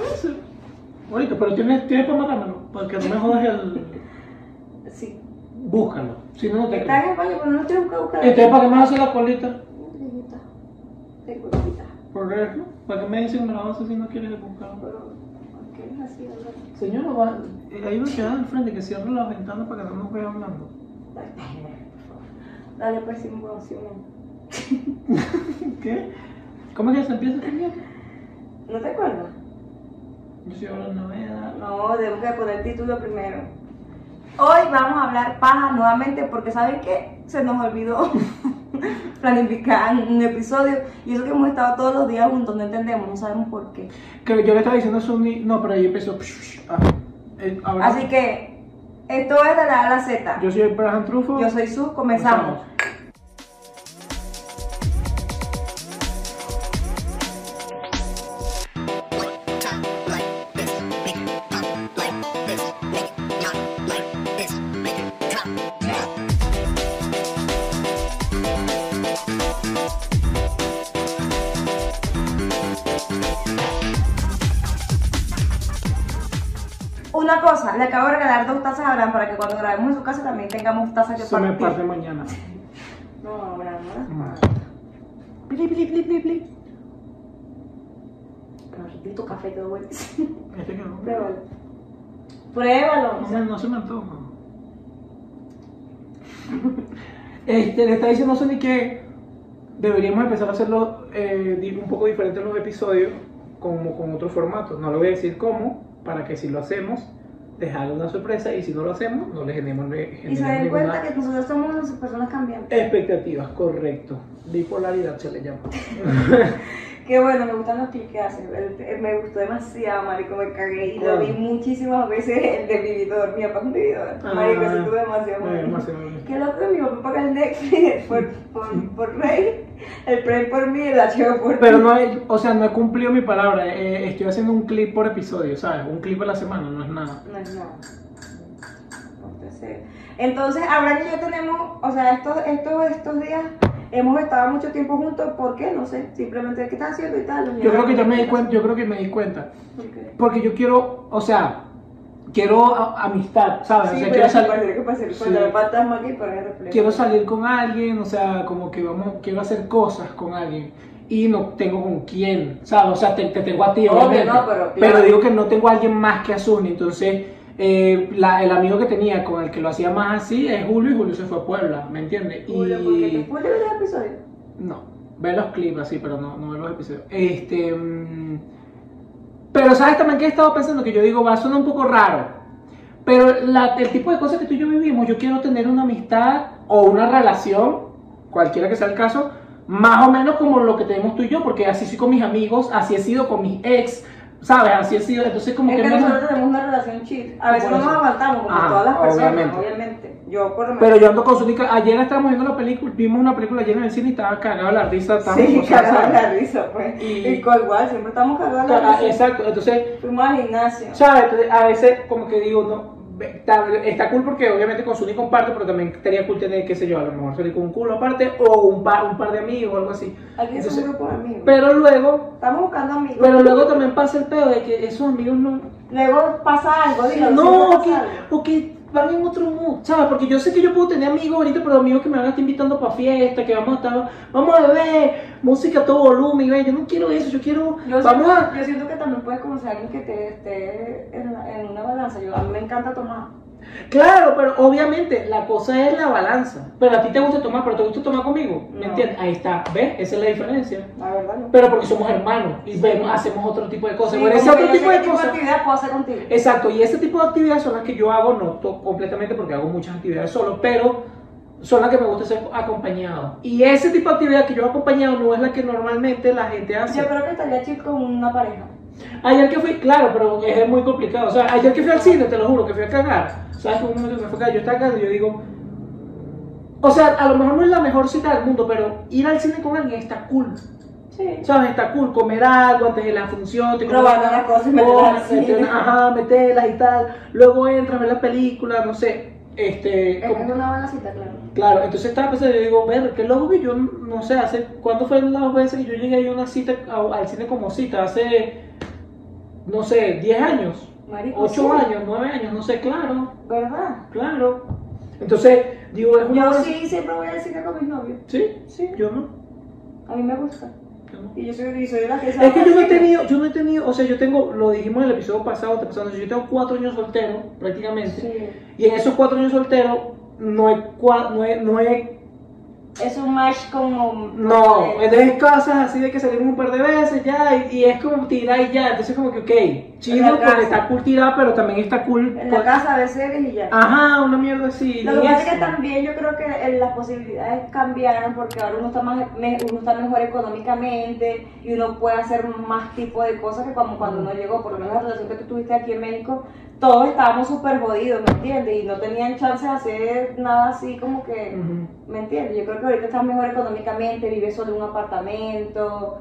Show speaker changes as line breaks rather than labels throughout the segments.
Puede ser. Ahorita, pero tienes, tienes para matármelo, porque no me jodas el.
Sí.
Búscalo. Si no, no te
Está en
creo.
España, pero no tengo que buscar.
Entonces, ¿para qué me vas a hacer la colita?
Tengo amiguita.
Por eso. ¿Para qué me dicen que me la vas a hacer si no quieres buscarlo?
Pero, ¿por qué es así, verdad?
Señora, va, eh, hay una ciudad al frente que cierra la ventana para que no nos vea hablando.
Dale, pues, Simón.
¿Qué? ¿Cómo es que se empieza este mierda?
¿No te acuerdas?
Yo soy ahora novedad.
No, debemos de poner título primero. Hoy vamos a hablar paja nuevamente porque ¿saben qué? Se nos olvidó planificar un episodio y eso que hemos estado todos los días juntos, no entendemos, no sabemos por qué.
Que yo le estaba diciendo a Sunny, no, pero ahí empezó. Ah, eh,
Así que esto es de la A a la Z.
Yo soy el Braham Trufo.
Yo soy Su, comenzamos. Una le acabo de regalar dos tazas a Abraham para que cuando grabemos en su casa también tengamos tazas que
Se me
partir.
parte mañana.
No, Abraham, no. Pli, pli, pli, pli, pli. Tu café quedó buenísimo.
Este quedó.
Pruébalo. Pruébalo.
No, no se me antoja. Este, le está diciendo a Sony que deberíamos empezar a hacerlo eh, un poco diferente en los episodios, como con otro formato. No le voy a decir cómo, para que si lo hacemos, dejarle una sorpresa y si no lo hacemos, no le generemos, le
Y se
generemos
den cuenta que nosotros somos unas personas cambiantes.
expectativas, correcto. Bipolaridad se le llama.
Qué bueno, me gustan los clips que hacen. Me gustó demasiado, marico, me cagué. Y lo vi muchísimas veces el de vividor. Mi papá es un vividor. Marico, se estuvo demasiado. Qué loco mi papá paga el Netflix por, por, por Rey, el Prime por mí, el HBO por
Pero
ti.
no he, o sea, no he cumplido mi palabra. eh, estoy haciendo un clip por episodio, ¿sabes? Un clip a la semana, no es nada.
No es nada. Entonces, Abraham y yo tenemos, o sea, estos, estos, estos días hemos estado mucho tiempo juntos, ¿por qué? No sé, simplemente qué estás haciendo y tal.
Yo creo que ya me di cuenta, yo creo que me di cuenta.
¿Por qué?
Porque yo quiero, o sea, quiero a- amistad, ¿sabes?
Sí,
o sea, quiero salir,
que
Sí.
fantasma
quiero con alguien, o sea, como que vamos, quiero hacer cosas con alguien. Y no tengo con quién, ¿sabes? O sea, te, te tengo a ti, obviamente.
no, pero claro.
digo que no tengo a alguien más que a Zuni. Entonces, eh, la- el amigo que tenía con el que lo hacía más así es Julio y Julio se fue a Puebla, ¿me entiendes?
Julio, ¿por qué te
Y...
fue de ver el episodio?
No, ver los clips así, pero no, no ver los episodios. Este. mm, pero sabes también que he estado pensando que yo digo, va a sonar un poco raro. Pero la- el tipo de cosas que tú y yo vivimos, yo quiero tener una amistad o una relación, cualquiera que sea el caso, más o menos como lo que tenemos tú y yo, porque así soy con mis amigos, así he sido con mis ex, ¿sabes? Así he sido, entonces como
Es
que
que nosotros tenemos una relación chill. A veces no nos aguantamos, como
Ah,
todas las personas,
obviamente.
obviamente. Yo por lo menos.
Pero yo ando con Zunica, ayer estábamos viendo la película, vimos una película ayer en el cine y estaba cagado la risa,
Sí, cagado la risa, pues.
Y-
Y con igual, siempre estamos cagados la risa.
Exacto, entonces
Fuimos al gimnasio.
¿Sabes? Entonces, a veces como que digo, no, está, está cool porque obviamente con Suni comparto, pero también estaría cool tener, qué sé yo, a lo mejor salir con un culo aparte o un par, un par de amigos o algo así.
Aquí es un grupo de amigos.
pero luego,
Estamos buscando amigos.
pero luego también pasa el pedo de que esos amigos no,
Luego pasa algo, dígalo,
no, o que,
pasa algo.
o que van en otro mood, ¿sabes? Porque yo sé que yo puedo tener amigos ahorita, pero amigos que me van a estar invitando para fiesta, que vamos a estar, vamos a beber, música a todo volumen, y ve, yo no quiero eso, yo quiero,
Yo
vamos
siento,
a...
yo siento que también puedes conocer a alguien que te esté en, en una balanza. Yo, a mí me encanta tomar.
Claro, pero obviamente la cosa es la balanza. Pero a ti te gusta tomar, pero te gusta tomar conmigo. ¿Me
No.
entiendes? Ahí está. ¿Ves? Esa es la diferencia.
La verdad, no.
Pero porque somos hermanos y vemos, hacemos otro tipo de cosas.
Sí,
bueno, ese otro tipo de cosas.
actividad puedo hacer contigo.
Exacto, y ese tipo de actividades son las que yo hago, no completamente porque hago muchas actividades solo, pero son las que me gusta hacer acompañado. Y ese tipo de actividad que yo hago acompañado no es la que normalmente la gente hace.
Yo creo que estaría chill con una pareja.
Ayer que fui, claro, pero es muy complicado. O sea, ayer que fui al cine, te lo juro, que fui a cagar. ¿Sabes? que un momento que me fue a cagar, yo estaba cagando y yo digo. O sea, a lo mejor no es la mejor cita del mundo, pero ir al cine con alguien está cool.
Sí.
¿Sabes? Está cool comer algo antes de la función. te
Probar
comes-
las cosas y meterlas
meter- Ajá, meterlas y tal. Luego entras a ver la película, no sé. Este.
Es
como-
una buena cita, claro.
Claro, entonces estaba pensando, yo digo, ver, qué loco que yo, no sé, hace, ¿cuándo fueron las veces que yo llegué a una cita a- al cine como cita? Hace no sé, 10 años,
Marico,
8
sí.
años, 9 años, no sé, claro,
¿Verdad?
claro. Entonces, digo, es una...
Yo sí siempre voy al cine con mis novios.
¿Sí?
Sí.
Yo no.
A mí me gusta.
yo no.
Y yo soy, soy de las que
Es que yo no he tenido, yo no he tenido, o sea, yo tengo, lo dijimos en el episodio pasado, antepasado, yo tengo 4 años soltero, prácticamente.
Sí.
Y en esos 4 años soltero, no he, no he, no he
Es un match como.
No, entonces cosas así de que salimos un par de veces ya y, y es como tirar y ya, entonces como que ok, chido porque está cool tirar, pero también está cool.
En la casa ver series y ya.
Ajá, una mierda así.
Lo que pasa es que también yo creo que eh, las posibilidades cambiaron porque ahora uno está más me- uno está mejor económicamente y uno puede hacer más tipo de cosas que como cuando uno llegó, por lo menos la relación que tú tuviste aquí en México, todos estábamos súper jodidos, ¿me entiendes? Y no tenían chance de hacer nada así como que. ¿me entiendes? Yo creo que ahorita estás mejor económicamente, vives solo en un apartamento.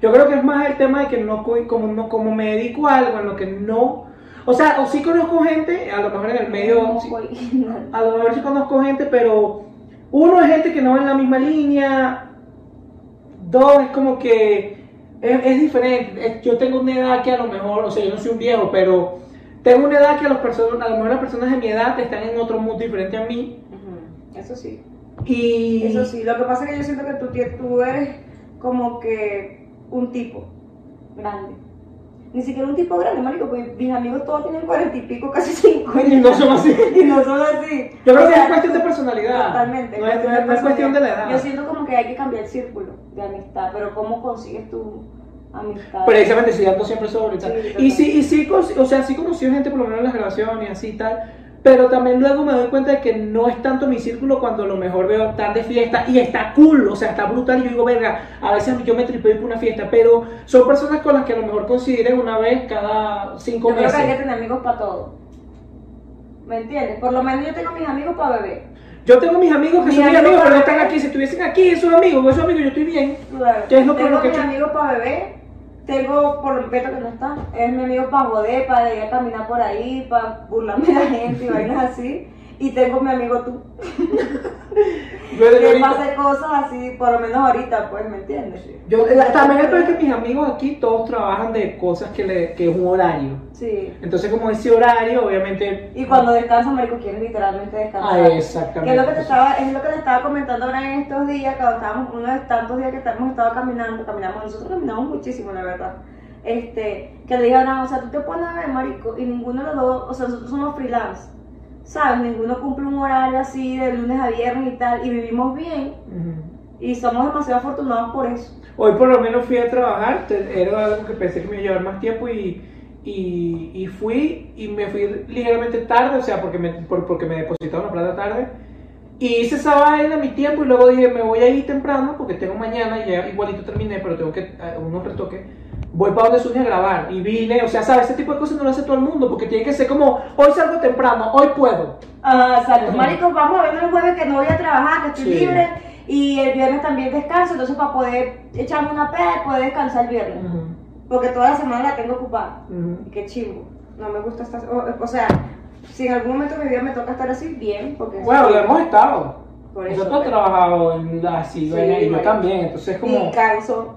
Yo creo que es más el tema de que no, co- como, no, como me dedico a algo en lo que no, o sea, o sí conozco gente, a lo mejor en el medio,
Como
sí-
original.
a lo mejor sí conozco gente, pero uno es gente que no va en la misma línea, dos es como que es, es diferente. Yo tengo una edad que a lo mejor, o sea, yo no soy un viejo, pero tengo una edad que a, los personas, a lo mejor las personas de mi edad están en otro mundo diferente a mí.
Eso sí.
Y
Eso sí, lo que pasa es que yo siento que tú, eres como que un tipo grande. Ni siquiera un tipo grande, marico, porque mis amigos todos tienen cuarenta y pico, casi cincuenta.
Y no son así.
Y no son así.
Yo creo
O
que es cuestión de personalidad.
Totalmente.
No es, no es- no es cuestión de la edad.
Yo siento como que hay que cambiar el círculo de amistad, pero ¿cómo consigues tu amistad?
Precisamente, si ando siempre sobre tal.
Sí,
y sí, y sí, o sea, sí conocí gente por lo menos en las grabaciones y así tal. Pero también luego me doy cuenta de que no es tanto mi círculo cuando a lo mejor veo estar de fiesta y está cool, o sea, está brutal. Y yo digo, verga, a veces yo me tripeo por una fiesta, pero son personas con las que a lo mejor consideré una vez cada cinco
Yo creo que hay que
meses.
tener amigos para todo. ¿Me entiendes? Por lo menos yo tengo mis amigos para beber.
Yo tengo mis amigos que
Mis
son mis
amigos
pero no están aquí. Si estuviesen aquí, esos amigos, esos amigos, yo estoy bien.
Claro.
¿Qué es lo
tengo
que
mis amigos para beber. Tengo por el Beto que no está. Es mi amigo para joder, para ir a caminar por ahí, para burlarme de la gente y vainas así. Y tengo mi amigo tú.
Yo,
Que
ahorita-
pase cosas así, por lo menos ahorita, pues, ¿me entiendes?
yo- la- también es que mis amigos aquí todos trabajan de cosas que, le, que es un horario.
Sí.
Entonces, como ese horario, obviamente.
Y cuando descansan, marico, quieren literalmente descansar.
Ah, exactamente.
Que es lo que te estaba, es lo que te estaba comentando ahora en estos días, cuando estábamos, uno de tantos días que hemos estado caminando, caminamos, nosotros caminamos muchísimo, la verdad. Este, que le "Ah, o sea, tú te pones a ver, marico, y ninguno de los dos, o sea, nosotros somos freelance, ¿sabes? Ninguno cumple un horario así de lunes a viernes y tal, y vivimos bien, y somos demasiado afortunados por eso.
Hoy por lo menos fui a trabajar, era algo que pensé que me iba a llevar más tiempo y, y, y fui y me fui ligeramente tarde, o sea, porque me, por- porque me depositaron la plata tarde. Y hice esa vaina mi tiempo y luego dije, me voy a ir temprano porque tengo mañana, y ya igualito terminé, pero tengo que eh, unos retoques. Voy para donde Sunia a grabar y vine, o sea, ¿sabes? Ese tipo de cosas no lo hace todo el mundo porque tiene que ser como, hoy salgo temprano, hoy puedo.
Ah, exacto.
Ujú.
Marico, vamos a ver el jueves que no voy a trabajar, que estoy
Sí.
libre. Y el viernes también descanso, entonces para poder echarme una peda y poder descansar el viernes. Porque toda la semana la tengo ocupada. Y qué chimbo. No me gusta estar. O, o sea, si en algún momento de mi vida me toca estar así, bien. Porque
Bueno, lo hemos estado.
Por eso,
Nosotros hemos trabajado en la cigüeña
Sí,
y yo también, entonces es como...
Y canso.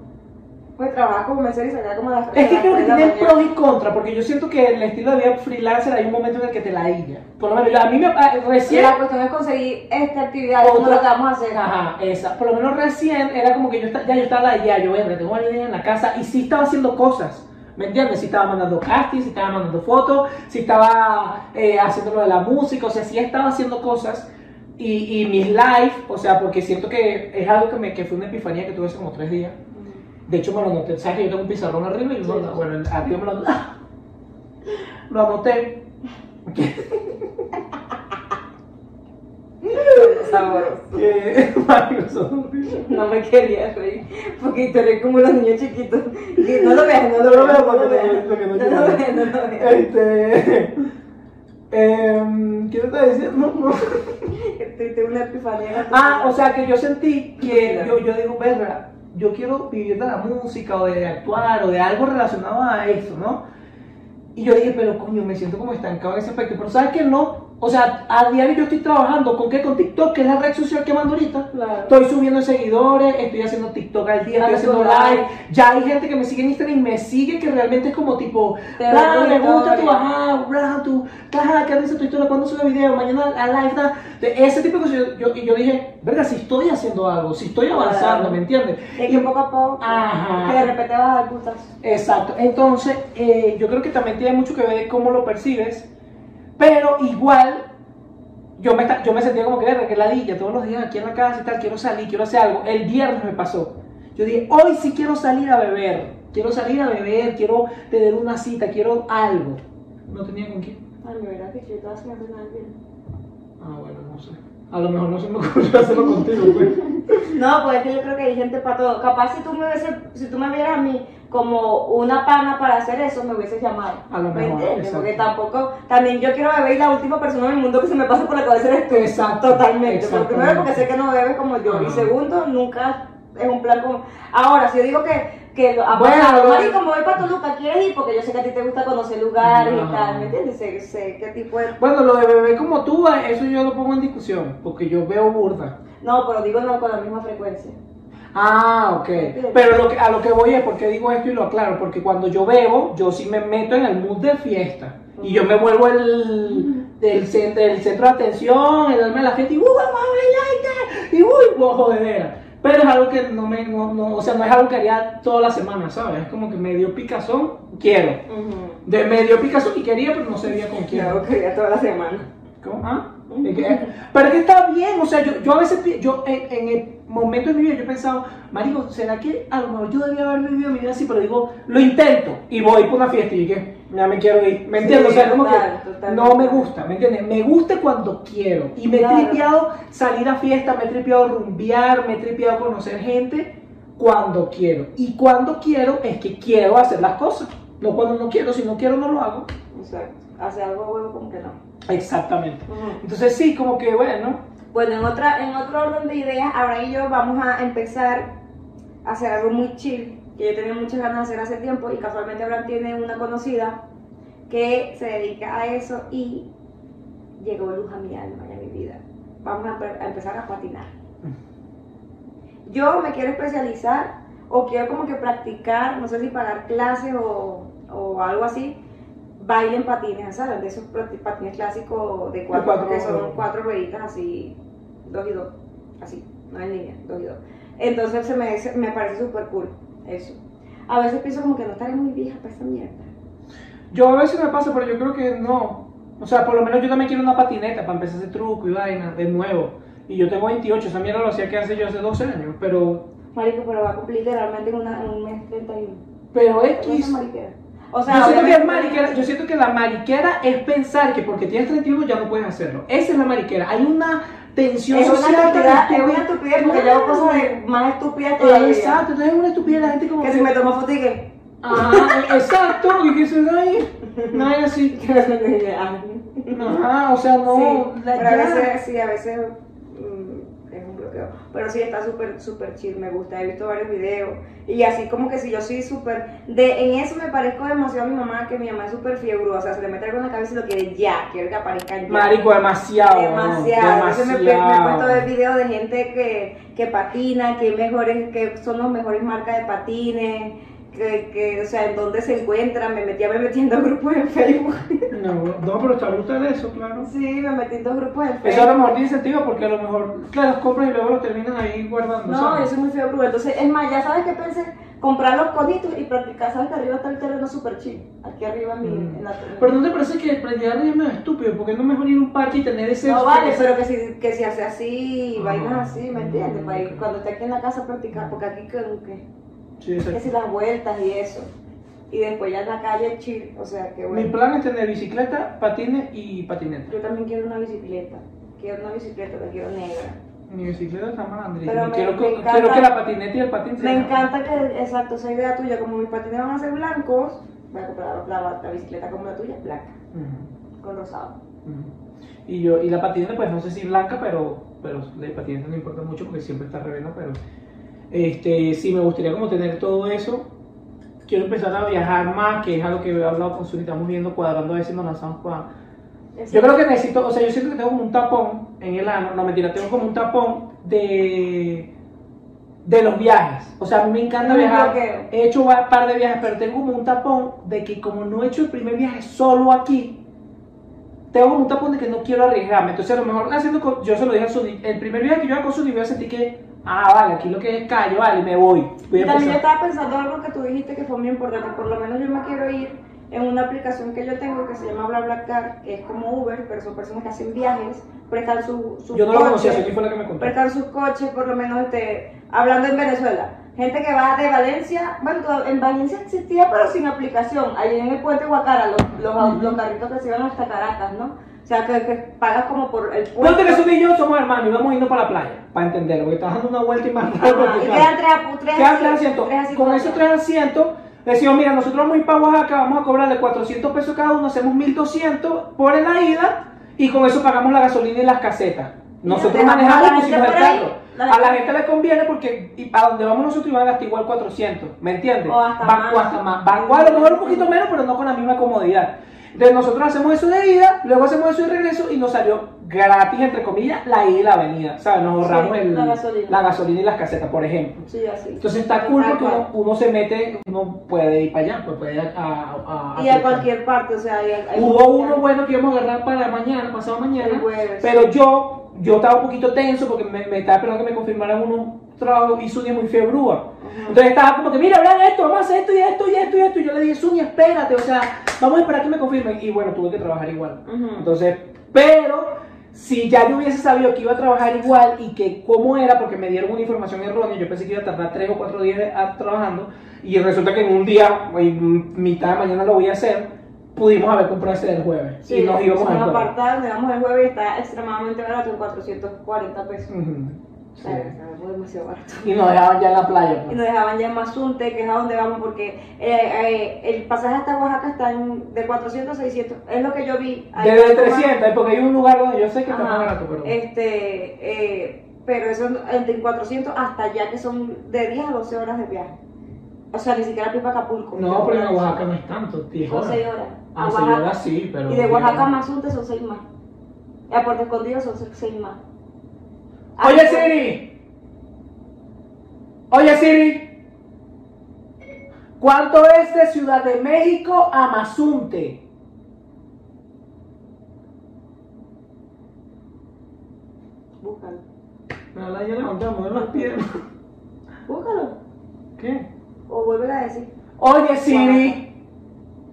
Pues trabajar como mesero y salir como a las
Es que creo que
la
tiene pros y contras, porque yo siento que el estilo de vida freelancer hay un momento en el que te la illa. Por lo menos yo- a mí me ah,
Y
recién.
la cuestión es conseguir esta actividad, como
Otra-
vamos a hacer.
Ajá, esa. Por lo menos recién era como que yo ya yo estaba ya, yo verga, tengo a alguien en la casa y sí estaba haciendo cosas. ¿Me entiendes? Si estaba mandando castings, si estaba mandando fotos, si estaba eh, haciendo lo de la música, o sea, sí estaba haciendo cosas. Y, y mis live, o sea, porque siento que es algo que, me, que fue una epifanía que tuve hace como tres días. De hecho, me lo anoté. ¿Sabes que yo tengo un pizarrón arriba y
Sí, sí.
bueno, arriba me lo anoté. Lo anoté. Que.
No me quería reír, porque eres como los niños chiquitos. Y no lo veas, no lo
No lo
veas,
veo
no lo veas.
no
No lo veas, no lo veas.
Este. em, ¿Qué te estaba diciendo? No.
Tuviste una epifanía.
Ah, o sea que yo sentí que yo, yo digo, verga, yo quiero vivir de la música o de actuar o de algo relacionado a eso, ¿no? Y yo dije, pero coño, me siento como estancado en ese aspecto. Pero ¿sabes qué? No, O sea, a diario yo estoy trabajando con qué? Con TikTok, que es la red social que mando ahorita.
Claro.
Estoy subiendo seguidores, estoy haciendo TikTok al día, estoy haciendo live. Ya hay gente que me sigue en Instagram y me sigue que realmente es como tipo,
Te
"Ah,
ve tu
me gusta tu
historia".
ajá, bla, tu, ajá, ¿qué dice tu historia? ¿Cuándo sube video? Mañana a live, da. De ese tipo de cosas. Yo, yo- y yo dije, verga, si estoy haciendo algo, si estoy avanzando,
Claro.
¿me entiendes?
Es que poco a poco,
Ajá.
que de repente vas a dar putas.
Exacto. Entonces, eh, yo creo que también tiene mucho que ver cómo lo percibes, pero igual yo me, yo me sentía como que, verga, que ladilla todos los días aquí en la casa y tal, quiero salir, quiero hacer algo. El viernes me pasó. Yo dije, hoy sí quiero salir a beber, quiero salir a beber, quiero tener una cita, quiero algo. No tenía con quién.
Que yo estaba haciendo bien.
Ah, bueno, no sé. A lo mejor no se me ocurrió hacerlo contigo, pues.
No, pues es que yo creo que hay gente para todo. Capaz si tú me hubiese, si tú me vieras a mí como una pana para hacer eso, me hubieses llamado.
A lo
¿Me
mejor,
entiendes? Porque tampoco, también yo quiero beber y la última persona en el mundo que se me pasa por la cabeza eres tú.
Exacto,
Totalmente. Pero primero porque sé que no bebes como yo. Y segundo, nunca es un plan como. Ahora, si yo digo que, que ha
Bueno,
pasado,
lo-
Mari, como voy para Toluca, ¿quieres ir? Porque yo sé que a ti te gusta conocer lugares y tal, ¿me entiendes? Sé, sé qué tipo de.
Bueno, lo de beber como tú, eso yo lo pongo en discusión, porque yo veo burda.
No, pero digo no con la misma frecuencia.
Ah, ok. Pero lo que, a lo que voy es porque digo esto y lo aclaro, porque cuando yo bebo, yo sí me meto en el mood de fiesta. Y yo me vuelvo el, del centro, el centro de atención, el alma de la fiesta, y ¡uh, vamos a bailar y tal! Y ¡uy, wow, jodedera! Pero es algo que no me, no, no, o sea, no es algo que haría toda la semana, ¿sabes? Es como que me dio picazón, quiero. De medio picazón y quería, pero no sabía con quién.
Claro, que ya toda la semana.
¿Cómo? ¿Ah? Pero es que está bien, o sea, yo, yo a veces, yo en, en el momento de mi vida, yo he pensado, marico, ¿será que a lo mejor yo debía haber vivido mi vida así? Pero digo, lo intento y voy por una fiesta y que ya me quiero ir, ¿me
Sí,
entiendes? o sea, como
total,
que
total.
no me gusta, ¿me entiendes? Me gusta cuando quiero y me he tripeado salir a fiesta, me he tripeado rumbear, me he tripeado conocer gente cuando quiero. Y cuando quiero es que quiero hacer las cosas, no cuando no quiero, si no quiero no lo hago.
Exacto. Hace algo huevo como que no.
Exactamente. Entonces sí, como que bueno,
Bueno, en, otra, en otro orden de ideas, ahora y yo vamos a empezar a hacer algo muy chill, que yo tenía muchas ganas de hacer hace tiempo y casualmente Abraham tiene una conocida que se dedica a eso y llegó luz a mi alma y a mi vida. Vamos a, a empezar a patinar. Yo me quiero especializar o quiero como que practicar, no sé si pagar clases o, o algo así, baile en patines, ¿sabes? De esos pat- patines clásicos de cuatro,
cuatro-
que son cuatro rueditas así, dos y dos, así, no en línea, dos y dos. Entonces se me, se- me parece súper cool eso. A veces pienso como que no estaré muy vieja para esa mierda.
Yo a veces me pasa, pero yo creo que no. O sea, por lo menos yo también quiero una patineta para empezar ese truco y vaina de nuevo. Y yo tengo 28, esa mierda lo hacía que hace yo hace 12 años. Pero,
Marico, pero va a cumplir literalmente en, una, en un mes 31.
pero X.
es O
Yo
sea,
siento, que es mariquera, yo siento que la mariquera es pensar que porque tienes 31 ya no puedes hacerlo. Esa es la mariquera. Hay una tensión
es una
social tan
estupidez, es una estupidez porque yo hago cosas de más estúpidas todavía.
Exacto, entonces es una estupidez la gente como
Que si me tomo foto y que...
Ajá, exacto, y que se da ahí. No es así. Ajá, o sea, no.
sí,
la-
pero a
ya.
veces, sí, a veces mm, Pero sí, está súper, súper chill, me gusta. He visto varios videos. Y así como que si yo soy súper... de En eso me parezco demasiado a mi mamá, que mi mamá es súper fiebre. O sea, se le mete algo en la cabeza y lo quiere ya. Quiere que aparezca ya.
Marico, demasiado.
Demasiado. Entonces me, he puesto a ver videos de gente que, que patina, que, mejores, que son los mejores marcas de patines, que, que, o sea, en dónde se encuentran. Me metí a me metí en dos grupos en Facebook.
No, no, pero está brutal eso, claro.
Sí, me metí en dos grupos en
Eso a
Facebook.
lo mejor tiene sentido porque a lo mejor te los compras y luego los terminas ahí guardando.
No,
¿sabes?
soy muy fiebre. Entonces, es más, ya sabes que pensé, comprar los conitos y practicar. Sabes que arriba está el terreno súper chill. Aquí arriba en, mi,
Mm.
en la
Pero no te parece que prender es medio estúpido, porque no es mejor ir a un parque y tener ese.
No vale, pero que si, que si hace así,
Ah.
vainas así, ¿me entiendes? Para ir-
Ok.
cuando esté aquí en la casa practicar, porque aquí que, que
Sí,
que si las vueltas y eso. Y después ya en la calle chill, o sea que
Mi
bueno.
plan es tener bicicleta, patines y patineta.
Yo también quiero una bicicleta. Quiero una bicicleta, la quiero negra.
Mi bicicleta está malandrita.
Pero me-
quiero,
me
que-
encanta-
quiero que la patineta y el patín
Me
sean-
encanta que, exacto, esa idea tuya, como mis patines van a ser blancos, voy a comprar la, la- la bicicleta como la tuya, blanca,
Ujú,
con rosado.
ujú. Y yo, y la patineta, pues no sé si blanca, pero, pero la patineta no importa mucho porque siempre está revena, pero este, sí me gustaría como tener todo eso. Quiero empezar a viajar más, que es algo que he hablado con Suri, estamos viendo, cuadrando a si nos lanzamos para Yo creo que necesito, o sea, yo siento que tengo como un tapón en el ano, no mentira, tengo como un tapón de de los viajes. O sea, a mí me encanta viajar.
bloqueo.
He hecho un par de viajes, pero tengo como un tapón de que como no he hecho el primer viaje solo aquí, tengo como un tapón de que no quiero arriesgarme. Entonces a lo mejor haciendo, con- yo se lo dije a Suni, el primer viaje que yo haga con Suni voy a sentir que, ah, vale, aquí lo que es callo, vale, me voy. Voy a
Y también yo estaba pensando algo que tú dijiste que fue muy importante. Por lo menos yo me quiero ir en una aplicación que yo tengo que se llama BlaBlaCar, que es como Uber, pero son personas que hacen viajes, prestan su, su
Yo no lo conocía, Suni fue la que me contó.
prestan sus coches, por lo menos este, hablando en Venezuela. Gente que va de Valencia, bueno, en Valencia existía, pero sin aplicación. Allí en el puente Guacara, los, los, los carritos que se iban hasta Caracas, ¿no? O sea, que, que pagas como por el puente.
Ponte que Suni y yo somos hermanos y vamos yendo para la playa, para entenderlo, porque estás dando una vuelta y más que
y quedan tres, tres,
Quedan tres
asientos, tres asientos
Con esos tres asientos, decimos, mira, nosotros vamos a ir para Oaxaca, vamos a cobrarle 400 pesos cada uno, hacemos 1200 por la ida y con eso pagamos la gasolina y las casetas. Nosotros manejamos
ahí,
carro.
la
A la
gente-
gente le conviene porque y a donde vamos nosotros iban a gastar igual 400, ¿me entiendes?
O hasta
Van-
más.
o hasta más. Van igual, a lo mejor un poquito menos, pero no con la misma comodidad. Entonces nosotros hacemos eso de ida, luego hacemos eso de regreso y nos salió gratis, entre comillas, la ida y la venida. ¿Sabes? Nos ahorramos
Sí,
el-
la gasolina.
la gasolina y las casetas, por ejemplo.
Sí, así.
Entonces está cool porque uno, uno se mete, uno puede ir para allá, pues puede ir a, a- a-
Y a cualquier parte, o sea, hay, hay
Hubo uno bueno que íbamos a agarrar para mañana, pasado mañana,
jueves.
pero yo, yo estaba un poquito tenso porque me, me estaba esperando que me confirmaran unos trabajos y Sunia es muy febrúa. Entonces estaba como que, mira, vean esto, vamos a hacer esto y esto y esto y esto. Y yo le dije, Sunia, espérate, o sea, vamos a esperar que me confirmen. Y bueno, tuve que trabajar igual. Entonces, pero si ya yo hubiese sabido que iba a trabajar igual y que cómo era, porque me dieron una información errónea, yo pensé que iba a tardar tres o cuatro días a- trabajando, y resulta que en un día, en mitad de mañana lo voy a hacer, pudimos haber comprado ese del jueves.
Sí,
y nos íbamos
damos el jueves y está extremadamente barato, en 440 pesos.
Sí.
sea, está demasiado barato.
Y nos dejaban ya en la playa.
Y
pues.
nos dejaban ya en Mazunte, que es a donde vamos, porque eh, eh, el pasaje hasta Oaxaca está en, de 400 a 600. Es lo que yo vi. Ahí está
300, porque hay un lugar donde yo sé que está
Ajá.
más barato, pero...
Este, eh, pero eso entre 400 hasta allá, que son de 10 a 12 horas de viaje. O sea, ni siquiera Pipa Acapulco.
No, pero en Oaxaca no es tanto, 10
Son
horas.
6 horas.
Ah,
A
seis
Oaxaca.
horas sí, pero...
Y de
10
Oaxaca a. Mazunte son 6 más. Y a Puerto Escondido son 6 más.
Oye Siri. Oye Siri. ¿Cuánto es de Ciudad de México a Mazunte?
Búscalo.
Nada, ya levantamos de las piernas.
Búscalo.
¿Qué?
O vuelve a decir.
Oye Siri.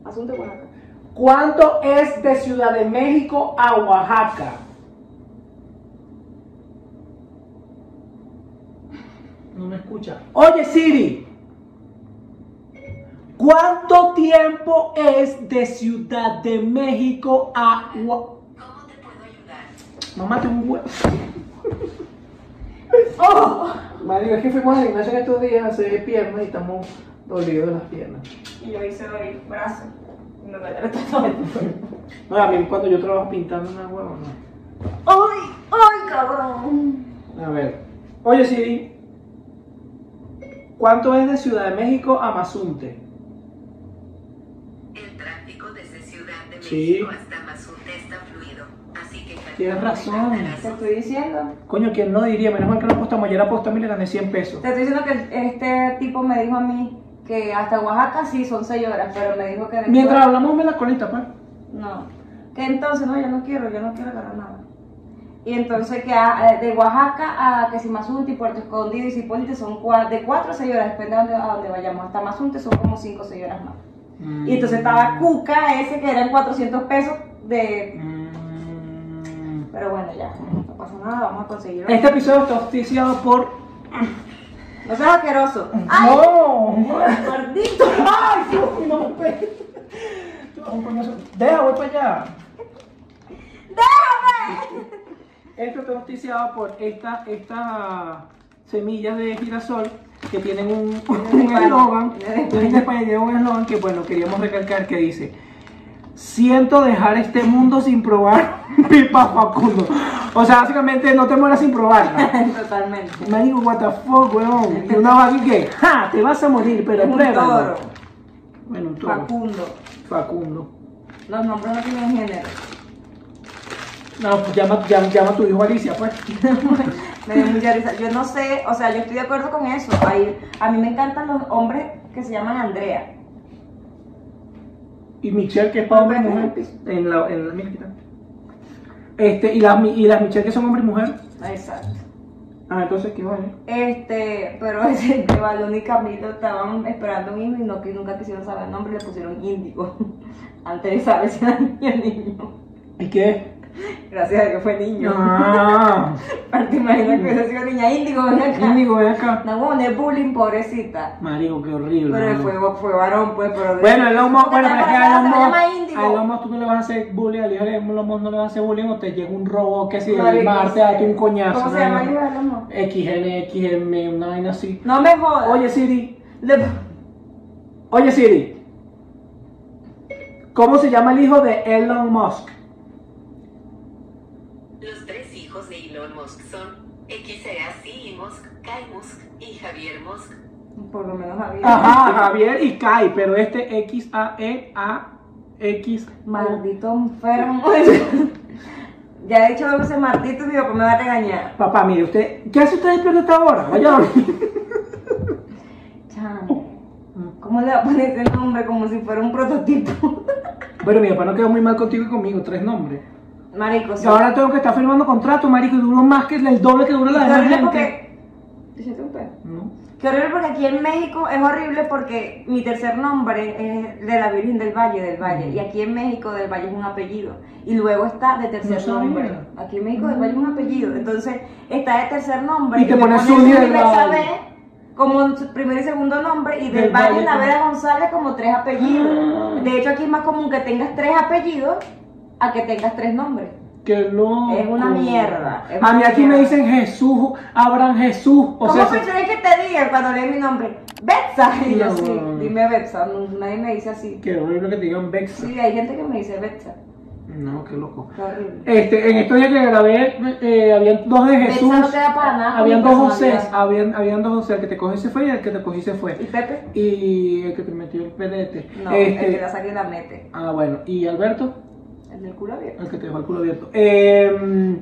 Asunto Oaxaca.
¿Cuánto es de Ciudad de México a Oaxaca? No me escucha. Oye Siri. ¿Cuánto tiempo es de Ciudad de México a?
¿Cómo te puedo ayudar?
Mamá, tengo un huevo.
¡Oh!
Mario, es que fuimos al gimnasio en estos días a hacer piernas y estamos dolidos de las piernas.
Y yo hice hoy brazo. Y me duele todo.
No, a mí cuando yo trabajo pintando una huevo, no.
¡Ay! ¡Ay, cabrón!
A ver. Oye, Siri. ¿Cuánto es de Ciudad de México a Mazunte?
El tráfico desde Ciudad de
Sí.
México hasta Mazunte está fluido, así que
Tienes razón.
Te estoy diciendo.
Coño, ¿quién no diría? Menos mal que no apostamos. Ayer apostamos y le gané 100 pesos.
Te estoy diciendo que este tipo me dijo a mí que hasta Oaxaca sí son 6 horas, pero me dijo que.
Mientras hablamos, me la colita, pues.
No. Que entonces, no, yo no quiero, yo no quiero agarrar nada. Y entonces que a- de Oaxaca a que si y Puerto Escondido y Cipolite son cua- de 4 a 6 horas, depende de dónde, a dónde vayamos. Hasta Mazunte son como 5 o 6 horas más. Y entonces estaba Cuca, ese que eran 400 pesos de...
Mm.
Pero bueno, ya, no pasa nada, vamos a conseguirlo.
Este episodio está auspiciado por.
No seas asqueroso. ¡Ay,
¡No!
gordito!
¡Ay, Dios, no me pegues! Deja, voy para allá.
¡Déjame!
Esto está auspiciado por esta, estas semillas de girasol que tienen un eslogan. Un eslogan que, bueno, queríamos recalcar que dice: Siento dejar este mundo sin probar pipa Facundo. O sea, básicamente no te mueras sin probarla.
Totalmente.
Me digo, what the fuck, weón. Y una vaca que, ja, te vas a morir, pero
un
pruébalo.
toro.
Bueno, un toro.
Facundo.
Facundo.
Los nombres no tienen género.
No, pues llama, llama, llama a tu hijo Alicia, pues.
Me dio mucha risa. Yo no sé, o sea, yo estoy de acuerdo con eso. Ahí, a mí me encantan los hombres que se llaman Andrea.
Y Michelle, que es para hombre y mujer. En la, en la, mira. Este, y las, y las Michelle, que son hombre y mujer.
Exacto.
Ah, entonces, ¿qué va a ver?
Este, pero ese de Balón y Camilo estaban esperando un hijo y no, que nunca quisieron saber el nombre y le pusieron Índigo. Antes de saber si era niño o niño.
¿Y qué?
Gracias a Dios fue niño.
Ah,
Pero te imaginas que hubiese sido niña Índigo, ven acá.
Índigo, ven acá.
No, bueno, es bullying, pobrecita.
Marico, qué horrible.
Pero
¿no?
fue, fue varón, pues, pero...
Bueno, el lomo, bueno, pero es que al lomo, al lomo tú no le vas a hacer bullying, al hijo lomo no le vas a hacer bullying o te llega un robot que si del mar te da un coñazo.
¿Cómo se llama el hijo del lomo?
XN, XM, una vaina así.
No me jodas.
Oye Siri, oye Siri, ¿cómo se llama el hijo de Elon Musk?
Los tres hijos de Elon Musk son XEAC Musk, Kai Musk y Javier Musk.
Por lo menos había.
Ajá, Javier y Kai, pero este X A E A X
Maldito enfermo. ya he dicho dos veces maldito y mi papá me va a regañar.
Papá, mire, usted, ¿qué hace usted despierto esta hora? Vaya.
¿Cómo le va a poner ese nombre como si fuera un prototipo?
Bueno, mi papá no quedó muy mal contigo y conmigo, tres nombres.
Marico, sí.
Y ahora tengo que estar firmando contrato, marico, y duro más que el doble que dura la demás gente.
porque... Dígate un pedo.
No.
Qué horrible porque aquí en México es horrible porque mi tercer nombre es de la Virgen del Valle, del Valle. Y aquí en México del Valle es un apellido. Y luego está de tercer
No sabía.
nombre. Aquí en México del Valle es un apellido. Entonces está de tercer nombre.
Y te
me
pones Zuni del Valle.
como primer y segundo nombre. Y del,
Del
Valle
Valle
Naveda González como tres apellidos.
Ah.
De hecho aquí es más común que tengas tres apellidos a que tengas tres nombres.
Que loco.
Es una mierda, es
A mí aquí me dicen Jesús, Abraham Jesús. O
¿Cómo
sea,
prefieres que te digan cuando leen mi nombre? Betsa. Y yo
No.
sí, dime Betsa. no- nadie me dice así.
Qué horrible que te digan Bexa.
Sí, hay gente que me dice Betsa.
No, qué loco.
Qué.
Este, en estos días que grabé, eh, habían dos de Jesús.
Betsa no queda para nada
Habían dos José, habían, habían dos José, el que te cogí se fue y el que te cogí se fue.
¿Y Pepe?
Y el que te metió el pedete.
No,
Este,
el que la saque y la mete.
Ah, bueno. ¿Y Alberto?
El del culo abierto.
El que te dejó el culo abierto. Eh,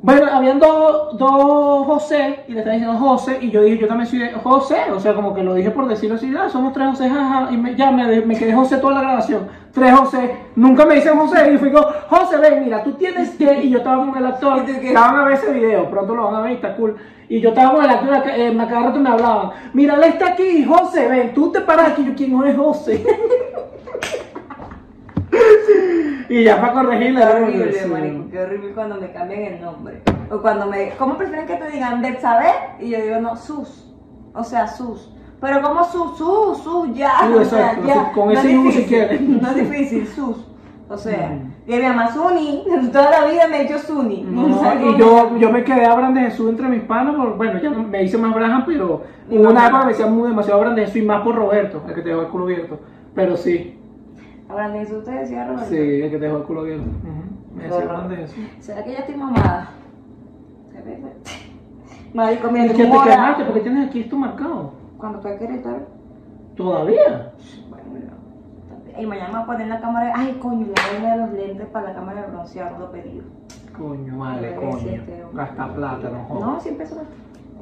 bueno, habían dos, dos José y le están diciendo José y yo dije, yo también soy de José, o sea, como que lo dije por decirlo así, ah, somos tres José, jaja, y me, ya me, quedé José toda la grabación, tres José, nunca me dicen José, y fui como, José, ven, mira, tú tienes que, y yo estaba con el actor, estaban a ver ese video, pronto lo van a ver está cool, y yo estaba con el actor, eh, me cada rato me hablaban, mira, él está aquí, José, ven, tú te paras aquí, yo, ¿quién no es José? y ya para corregirle,
Qué horrible,
Sí.
marico. Qué horrible cuando me cambian el nombre. O cuando me. ¿Cómo prefieren que te digan Betsabe? Y yo digo, no, Sus. O sea, Sus. Pero como Sus, Sus, Sus, ya.
Sí,
o sea,
exacto,
ya.
con
No
ese
es
U si quieres.
No es difícil, Sus. O sea,
Mm.
y mi mamá Suni. Toda la vida me he hecho Suni.
No, y yo, yo me quedé Abraham de Jesús entre mis panos, por- bueno, ya no- me hice más Abraham, pero hubo una época que me decía muy demasiado Abraham de Jesús y más por Roberto, el que te dejó el culo abierto. Pero sí,
Ahora, de eso usted decía, Roberto.
sí, el que te dejó el culo abierto. Me decía. Abraham de Jesús.
¿Será que ya estoy mamada? Se ve. Marico, mira,
¿Y
tengo
que te quemaste? ¿Por qué tienes aquí esto marcado?
Cuando fue a Querétaro.
¿Todavía?
Bueno, mira. Y mañana me voy a poner la cámara. Ay, coño, la vaina de los lentes para la cámara de bronceado, lo pedido.
Coño, vale, coño.
ese es feo.
Gasta plata, no jodas.
No, siempre eso.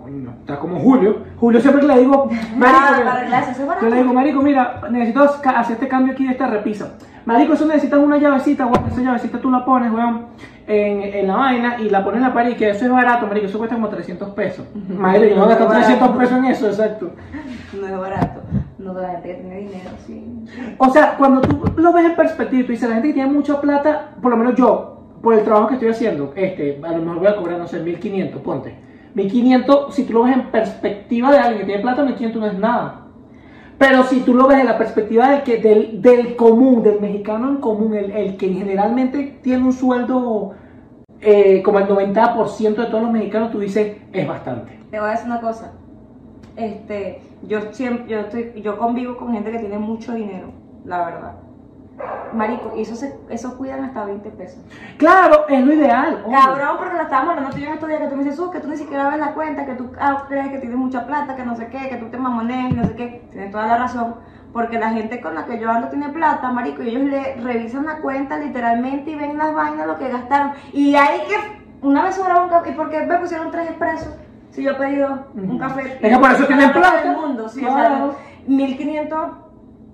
Coño, está como Julio. Julio siempre que le digo,
Ah,
marico,
para eso es
yo le digo, marico, mira, necesito hacer este cambio aquí de esta repisa. Marico, eso necesitas una llavecita, weón. Esa llavecita tú la pones, weón, en, en la vaina y la pones en la pared y que eso es barato, marico. Eso cuesta como 300 pesos. Marico, yo no
Barato.
300 pesos en eso, exacto.
No es barato. No, la gente que tiene dinero, sí.
O sea, cuando tú lo ves en perspectiva, tú dices, la gente que tiene mucha plata, por lo menos yo, por el trabajo que estoy haciendo, este, a lo mejor voy a cobrar, no sé, 1500, ponte. 1500, si tú lo ves en perspectiva de alguien que tiene plata, 1500 no es nada. Pero si tú lo ves en la perspectiva del, que, del, del común, del mexicano en común, el, el que generalmente tiene un sueldo eh, como el 90% de todos los mexicanos, tú dices, es bastante.
Te voy a decir una cosa. Este, yo siempre, yo estoy, yo convivo con gente que tiene mucho dinero, la verdad. Marico, y eso se, eso cuidan hasta 20 pesos.
Claro, es lo ideal.
Cabrón, porque lo estábamos hablando tú y yo en estos días que tú me dices, "Sus, que tú ni siquiera ves la cuenta, que tú ah, crees que tienes mucha plata, que no sé qué, que tú te mamoneas y no sé qué. Tienes toda la razón. Porque la gente con la que yo ando tiene plata, marico, y ellos le revisan la cuenta literalmente y ven las vainas, lo que gastaron. Y hay que, una vez sobraba un café, ¿y por qué me pusieron tres expresos? Si yo he pedido un café.
Es que por eso tienen plata.
del mundo, sí,
Claro.
o sea, 1500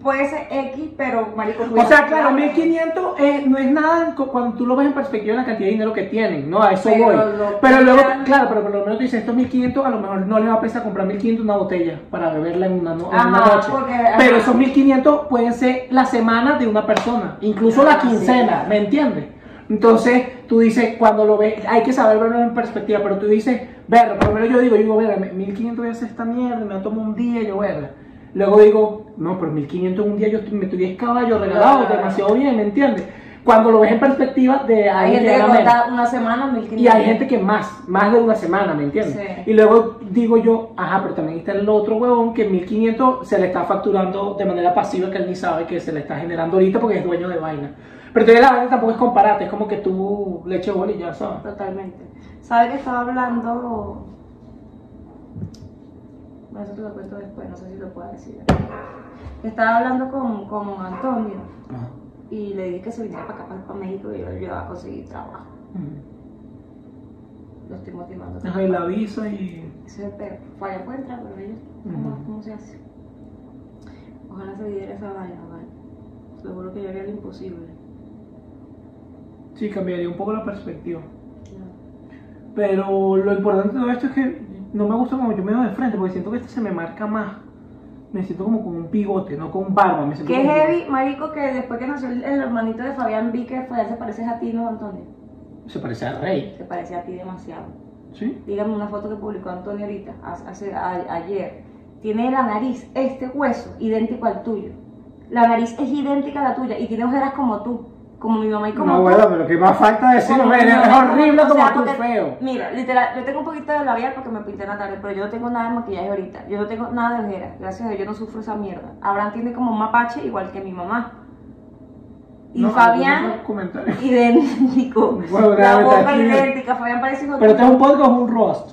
puede ser X, pero marico.
O sea, claro, 1500 eh, no es nada cu- cuando tú lo ves en perspectiva la cantidad de dinero que tienen, ¿no? A eso
Pero
voy. Pero luego, claro, pero por lo menos tú dices, estos 1500 a lo mejor no les va a pesar comprar 1500 una botella para beberla en una, no- en
Ajá,
una noche.
porque.
Pero esos 1500 pueden ser la semana de una persona, incluso la
Ah, sí,
quincena. ¿me entiendes? Entonces, tú dices, cuando lo ves, hay que saber verlo en perspectiva, pero tú dices, verga, por lo menos yo digo, yo digo, verga, 1500 voy a hacer esta mierda, me tomo un día, yo, verga. Luego digo, no, pero 1500 en un día yo estoy- me tuviese caballo regalado, demasiado bien, ¿me entiendes? Cuando lo ves en perspectiva de
Hay gente que cuenta una semana 1500.
Y hay gente que más, más de una semana, ¿me entiendes?
Sí.
Y luego digo yo, ajá, pero también está el otro huevón que 1500 se le está facturando de manera pasiva que él ni sabe que se le está generando ahorita porque es dueño de vaina. Pero entonces la vaina tampoco es compararte, es como que tú le eches bola y ya sabes.
Totalmente. ¿Sabe que estaba hablando? Eso te lo cuento después, no sé si lo puedo decir. Estaba hablando con, con Antonio
Ajá.
y le dije que se viniera para acá, para, para México y yo le ayudaba a conseguir trabajo. Lo estoy motivando.
Ajá, y la visa y...
Ese es el. Falla puede entrar, pero ellos, ¿cómo, cómo se hace? Ojalá se diera esa vaina, ¿vale? Seguro que yo haría lo imposible.
Sí, cambiaría un poco la perspectiva. Pero lo importante de todo esto es que no me gusta como yo me veo de frente, porque siento que este se me marca más. Me siento como con un bigote, no con barba. Me siento
Qué
como-
heavy, marico, que después que nació el, el hermanito de Fabián vi que Fabián se parece a ti, ¿no, Antonio?
Se parece al rey.
Se parece a ti demasiado.
¿Sí?
Dígame una foto que publicó Antonio ahorita, hace, hace- a- ayer. Tiene la nariz, este hueso, idéntico al tuyo. La nariz es idéntica a la tuya y tiene ojeras como tú, como mi mamá y como
No,
tú.
bueno, pero que más falta decir,
Como
es
como
horrible
tú, o
como
sea,
tú
porque-
feo.
Mira, literal, yo tengo un poquito de labial porque me pinté en la tarde, pero yo no tengo nada de maquillaje ahorita. Yo no tengo nada de ojeras, gracias a Dios, yo no sufro esa mierda. Abraham tiene como un mapache igual que mi mamá. Y
No,
Fabián,
algunos comentarios.
idéntico.
Bueno,
la boca idéntica, Fabián parece hijo
Pero este es un podcast o un roast.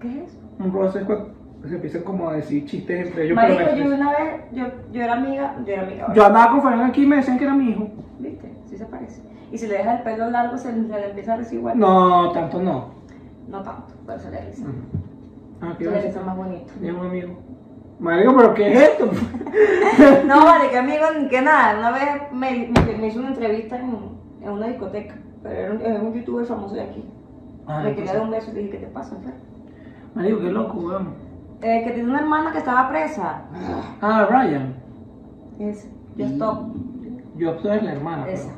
¿Qué es eso?
Un roast es cuando se empiezan como a decir chistes entre ellos.
Marico, yo una vez, yo, yo era amiga, yo era amiga.
Yo andaba con Fabián aquí y me decían que era mi hijo.
¿Viste? Sí se parece. Y si le dejas el pelo largo, se, se le empieza a decir igual.
No, tanto no.
No tanto, pero se le dice.
Ah,
Se
¿qué
le
vas a
dice
decir?
más bonito.
Tenía un amigo. Marico, pero ¿qué es esto?
No, vale, que amigo, que nada. Una vez me, me, me hizo una entrevista en, en una discoteca, pero era un, era un youtuber famoso de aquí.
Ah,
me quería dar un beso y dije, ¿qué te pasa, Fer?
Marico, qué loco, weón.
Eh, que tiene una hermana que estaba presa.
Ah, Ryan.
Es, yo stop.
Yo soy la hermana. pero-
Esa.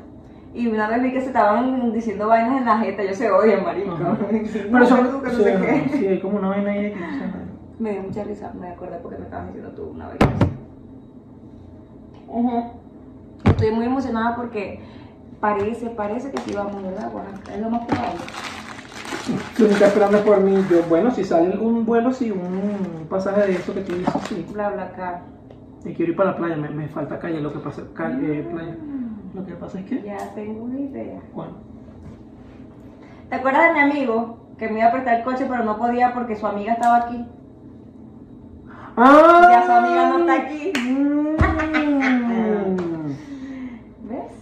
Y una vez vi que se estaban diciendo vainas en la jeta, yo se odian, marico. Pero
Pero
son
son,
que no
sí,
sé qué.
sí, hay como una vaina ahí que no sé.
Me dio mucha risa, me acordé porque me estabas diciendo tú una vez. Ujú. Estoy muy emocionada porque parece, parece que sí vamos, ¿verdad, Oaxaca? Es lo más probable.
Tú no estás esperando por mí. Yo, bueno, si sale algún vuelo, sí, un pasaje de eso que tú dices, sí.
Bla, bla, acá.
Y quiero ir para la playa, me, me falta calle, lo que pasa, calle, playa. Lo que pasa es que,
Ya tengo una idea.
bueno,
¿Te acuerdas de mi amigo que me iba a prestar el coche pero no podía porque su amiga estaba aquí?
¡Ah!
Ya su amiga no está aquí.
Mm.
¿Ves?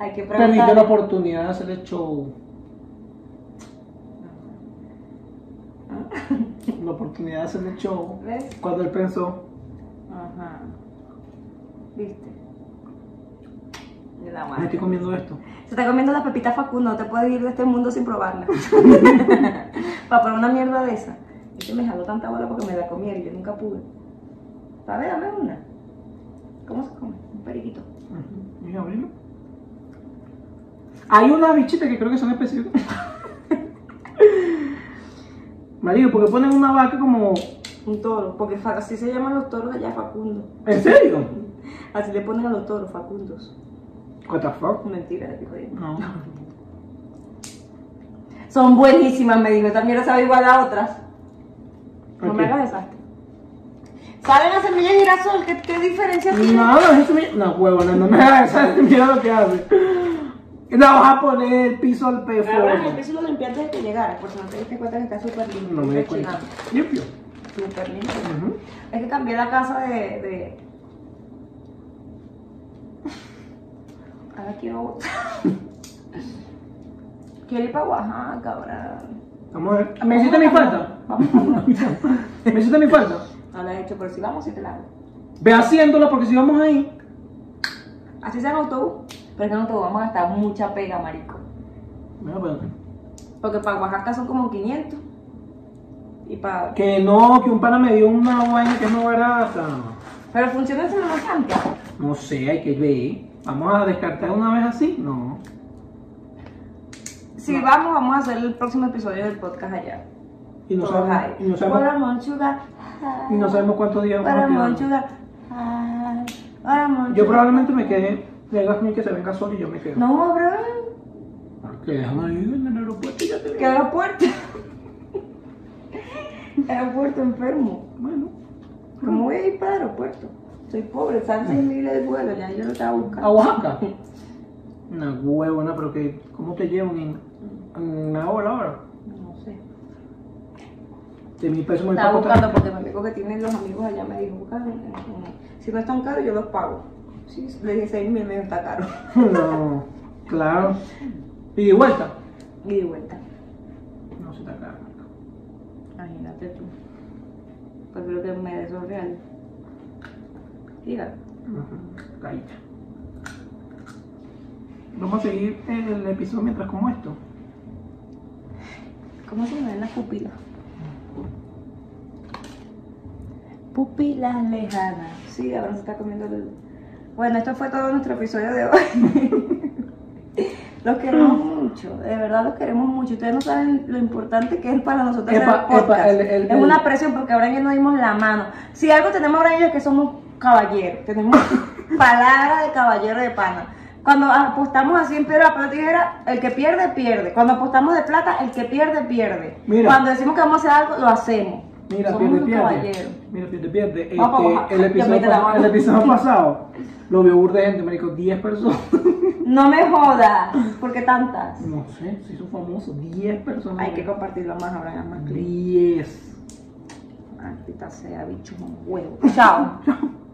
Hay que
Perdiste la
preguntar.
oportunidad de hacer el show. La oportunidad de hacer el show.
¿Ves?
Cuando él pensó,
Ajá. ¿Viste? De la
me estoy comiendo esto.
Se está comiendo las pepitas Facundo, no te puedes ir de este mundo sin probarla. Para poner una mierda de esa. Este me jaló tanta bola porque me la comí y yo nunca pude. A ver, dame una. ¿Cómo se come? Un periquito.
¿Y abrirlo? Hay unas bichitas que creo que son específicas. Marido, porque ponen una vaca como.
Un toro, porque así se llaman los toros allá, Facundo.
¿En serio?
Así le ponen a los toros, Facundos.
What the fuck?
Mentira, digo yo.
No.
Son buenísimas, me dijo. Esta mierda sabe igual a otras. No me hagas desastre. Saben a semilla de girasol, ¿qué, qué diferencia tiene?
No, no, eso me... No, huevo, no, no me hagas eso. Mira lo que hace. No vas a poner el piso al pez
Abraham, el piso lo limpié antes de que llegara, por si no te diste cuenta que está súper limpio.
No me di cuenta. Limpio.
Súper limpio. Es que cambié la casa de, de, la quiero quiero ir para Oaxaca ahora.
Vamos a ver. ¿Me hiciste mi falta?
Vamos
¿Me hiciste mi falta?
No la he hecho, pero si vamos, sí te la hago.
Ve haciéndolo porque si vamos ahí.
Así sea en autobús, pero es que en autobús vamos a gastar mucha pega, marico.
Bueno, pues,
Porque para Oaxaca son como 500. Y para...
Que no, que un pana me dio una vaina que no barata.
Pero funciona en Semana Santa.
No sé, hay que ver. Vamos a descartar una vez así. No.
Si vamos, vamos a hacer el próximo episodio del podcast allá.
Y no
Todos
sabemos, y no sabemos,
Sugar.
y no sabemos cuántos días vamos a
Paramount
quedar.
Sugar. Ay, Paramount
Yo probablemente me quede. Le hagas que se venga solo y yo me quedo.
No, bro.
Que déjame ahí en el aeropuerto y ya te
¿Qué aeropuerto? aeropuerto enfermo.
Bueno.
¿Cómo voy a ir para el aeropuerto? Soy pobre, salen seis mil de vuelo, ya yo lo estaba
¿A
buscando.
Oaxaca? Una huevona, pero que. ¿Cómo te llevan en, en una hora ahora?
No sé.
De mil pesos muy
Estaba
poco.
buscando porque mi amigo que tiene los amigos allá me dijo, busca, eh, eh, si no es tan caro yo los pago. Sí, le dije seis mil, me dijo, está caro.
No, claro. ¿Y de vuelta?
Y de vuelta.
No, se está caro.
Imagínate tú. Prefiero que me des los
Caída. Vamos a seguir el episodio mientras como esto.
¿Cómo se me ven las pupilas? Pupilas lejanas. Sí, ahora se está comiendo el... Bueno, esto fue todo nuestro episodio de hoy. los queremos mucho, de verdad los queremos mucho. Ustedes no saben lo importante que es para nosotros
Epa,
hacer el podcast.
epa, el- el-
es una presión porque ahora ya nos dimos la mano. Si algo tenemos ahora ellos es que somos caballeros, tenemos palabra de caballero de pana. Cuando apostamos a 100 piedras, la pelota tijera, el que pierde, pierde. Cuando apostamos de plata, el que pierde, pierde.
Mira.
Cuando decimos que vamos a hacer algo, lo hacemos.
Mira,
Somos
pierde, pierde. Mira, pierde, pierde. Este, el, episodio el pasado lo vio burda gente, me dijo 10 personas.
No me jodas. ¿Por qué tantas?
No sé, se hizo famoso. 10 personas.
Hay que compartirlo más, habrá más clics.
10.
Maldita sea, bicho, un huevo. Chao.